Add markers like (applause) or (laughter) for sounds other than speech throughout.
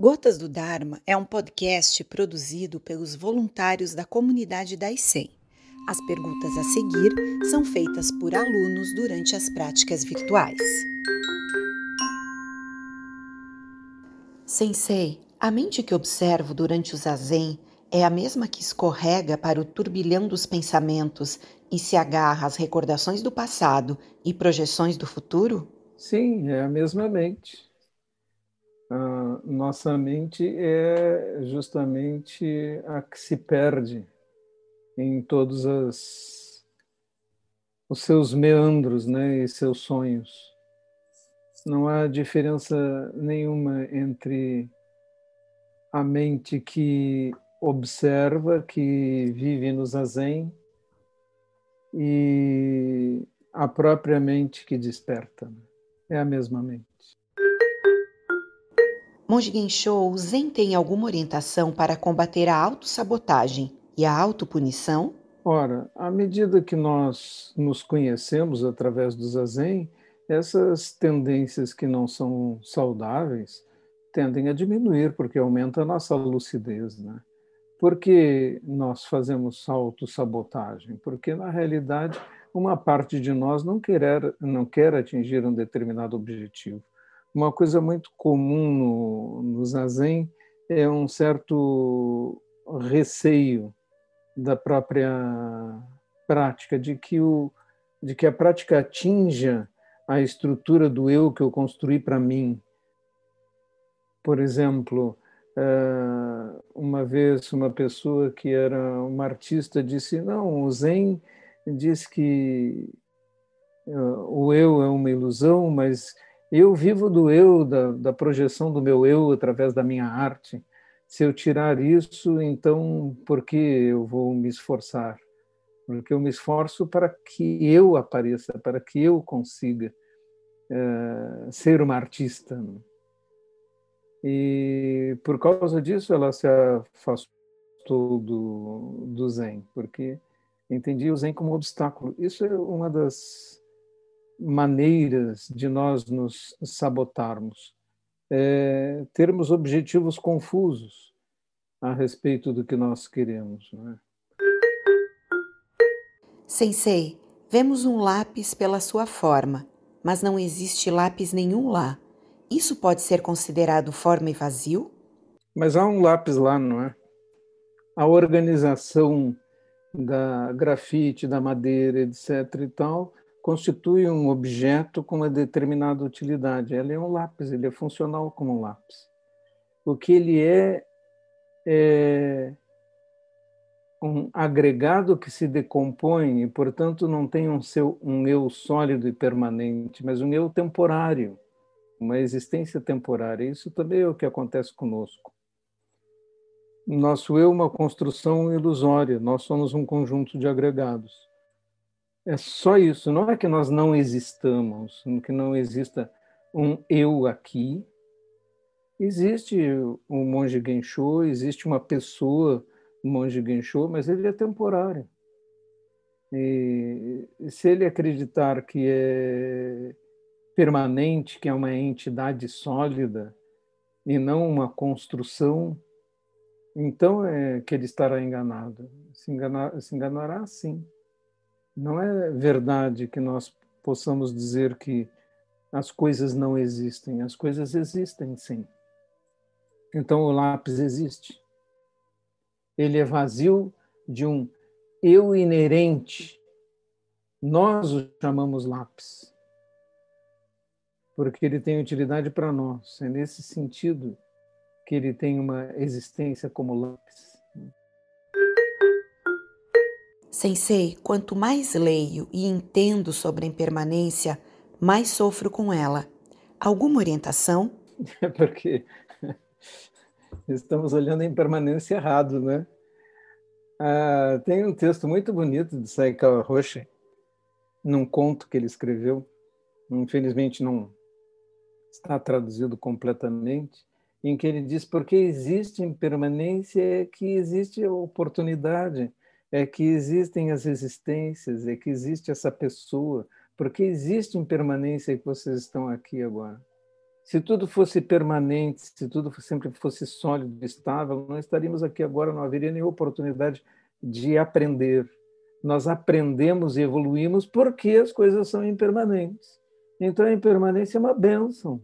Gotas do Dharma é um podcast produzido pelos voluntários da comunidade da ICEM. As perguntas a seguir são feitas por alunos durante as práticas virtuais. Sensei, a mente que observo durante o zazen é a mesma que escorrega para o turbilhão dos pensamentos e se agarra às recordações do passado e projeções do futuro? Sim, é a mesma mente a nossa mente é justamente a que se perde em todos as, os seus meandros né, e seus sonhos. Não há diferença nenhuma entre a mente que observa, que vive no zazen, e a própria mente que desperta. É a mesma mente. Monge o Zen tem alguma orientação para combater a autossabotagem e a autopunição? Ora, à medida que nós nos conhecemos através do Zazen, essas tendências que não são saudáveis tendem a diminuir, porque aumenta a nossa lucidez, né? Por que nós fazemos autossabotagem? Porque, na realidade, uma parte de nós não quer, não quer atingir um determinado objetivo. Uma coisa muito comum no, no zazen é um certo receio da própria prática, de que, o, de que a prática atinja a estrutura do eu que eu construí para mim. Por exemplo, eh, uma vez uma pessoa que era uma artista disse: Não, o Zen diz que eh, o eu é uma ilusão, mas eu vivo do eu, da, da projeção do meu eu através da minha arte. Se eu tirar isso, então por que eu vou me esforçar? Porque eu me esforço para que eu apareça, para que eu consiga é, ser uma artista. E por causa disso ela se afastou do, do Zen, porque entendia o Zen como um obstáculo. Isso é uma das maneiras de nós nos sabotarmos, é, termos objetivos confusos a respeito do que nós queremos. Não é? Sensei, vemos um lápis pela sua forma, mas não existe lápis nenhum lá. Isso pode ser considerado forma e vazio? Mas há um lápis lá, não é? A organização da grafite, da madeira, etc. e tal, constitui um objeto com uma determinada utilidade. Ele é um lápis, ele é funcional como um lápis. O que ele é é um agregado que se decompõe e, portanto, não tem um, seu, um eu sólido e permanente, mas um eu temporário, uma existência temporária. Isso também é o que acontece conosco. Nosso eu é uma construção ilusória, nós somos um conjunto de agregados. É só isso. Não é que nós não existamos, que não exista um eu aqui. Existe o monge Gensho, existe uma pessoa, o monge Gensho, mas ele é temporário. E se ele acreditar que é permanente, que é uma entidade sólida e não uma construção, então é que ele estará enganado. Se, enganar, se enganará, sim. Não é verdade que nós possamos dizer que as coisas não existem. As coisas existem, sim. Então o lápis existe. Ele é vazio de um eu inerente. Nós o chamamos lápis. Porque ele tem utilidade para nós. É nesse sentido que ele tem uma existência como lápis. Sensei, quanto mais leio e entendo sobre a impermanência, mais sofro com ela. Alguma orientação? É (laughs) porque (laughs) estamos olhando a impermanência errado, né? Ah, tem um texto muito bonito de Saikawa Roshi, num conto que ele escreveu, infelizmente não está traduzido completamente, em que ele diz porque existe impermanência é que existe oportunidade é que existem as existências, é que existe essa pessoa, porque existe impermanência que vocês estão aqui agora. Se tudo fosse permanente, se tudo sempre fosse sólido, estável, não estaríamos aqui agora, não haveria nenhuma oportunidade de aprender. Nós aprendemos e evoluímos porque as coisas são impermanentes. Então a impermanência é uma bênção.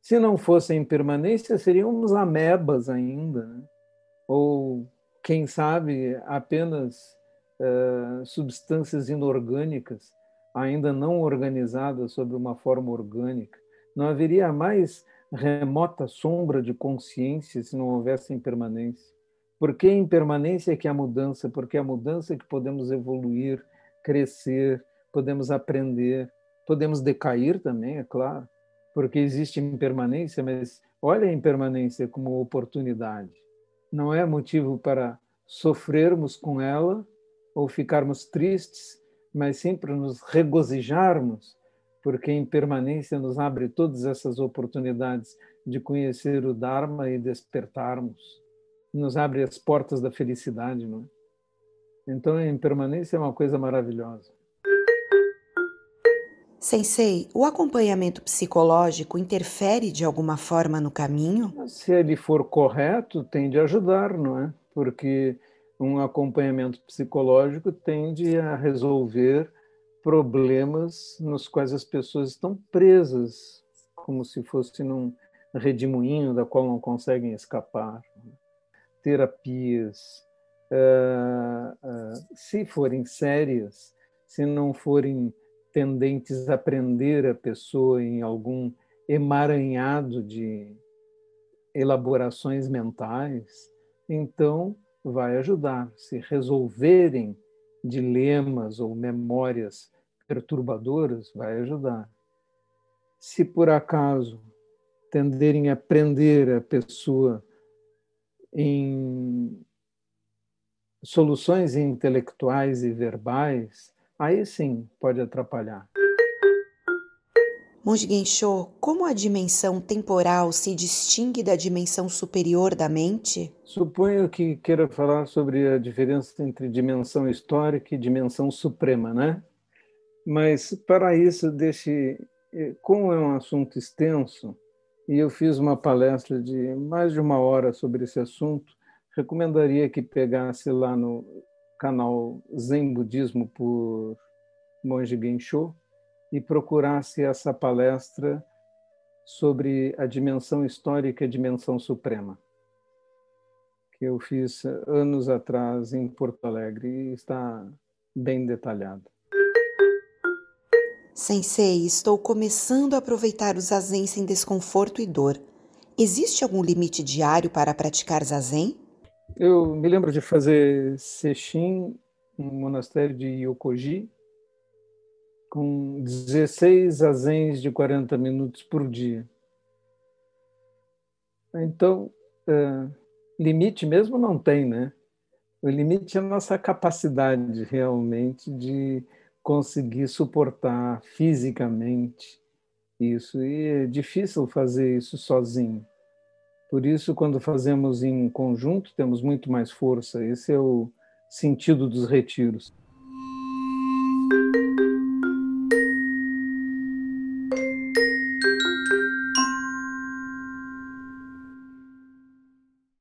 Se não fosse a impermanência, seríamos amebas ainda, né? ou quem sabe apenas uh, substâncias inorgânicas, ainda não organizadas sob uma forma orgânica. Não haveria mais remota sombra de consciência se não houvesse impermanência. Porque impermanência é que há mudança, porque a mudança é que podemos evoluir, crescer, podemos aprender, podemos decair também, é claro, porque existe impermanência, mas olha a impermanência como oportunidade. Não é motivo para sofrermos com ela ou ficarmos tristes, mas sempre nos regozijarmos, porque a impermanência nos abre todas essas oportunidades de conhecer o Dharma e despertarmos nos abre as portas da felicidade, não é? Então a impermanência é uma coisa maravilhosa. Sensei, o acompanhamento psicológico interfere de alguma forma no caminho? Se ele for correto, tende a ajudar, não é? Porque um acompanhamento psicológico tende a resolver problemas nos quais as pessoas estão presas, como se fosse num redemoinho da qual não conseguem escapar terapias, uh, uh, se forem sérias, se não forem tendentes a prender a pessoa em algum emaranhado de elaborações mentais, então vai ajudar. Se resolverem dilemas ou memórias perturbadoras, vai ajudar. Se por acaso tenderem a prender a pessoa em soluções intelectuais e verbais, aí sim pode atrapalhar. Monge Gensho, como a dimensão temporal se distingue da dimensão superior da mente? Suponho que queira falar sobre a diferença entre dimensão histórica e dimensão suprema, né? Mas para isso, deixe, eh, como é um assunto extenso, e eu fiz uma palestra de mais de uma hora sobre esse assunto. Recomendaria que pegasse lá no canal Zen Budismo por Monge Gensho e procurasse essa palestra sobre a dimensão histórica e a dimensão suprema, que eu fiz anos atrás em Porto Alegre e está bem detalhado. Sensei, estou começando a aproveitar o zazen sem desconforto e dor. Existe algum limite diário para praticar zazen? Eu me lembro de fazer sesshin no monastério de Yokoji com 16 zazens de 40 minutos por dia. Então, é, limite mesmo não tem, né? O limite é a nossa capacidade realmente de conseguir suportar fisicamente isso. E é difícil fazer isso sozinho. Por isso, quando fazemos em conjunto, temos muito mais força. Esse é o sentido dos retiros.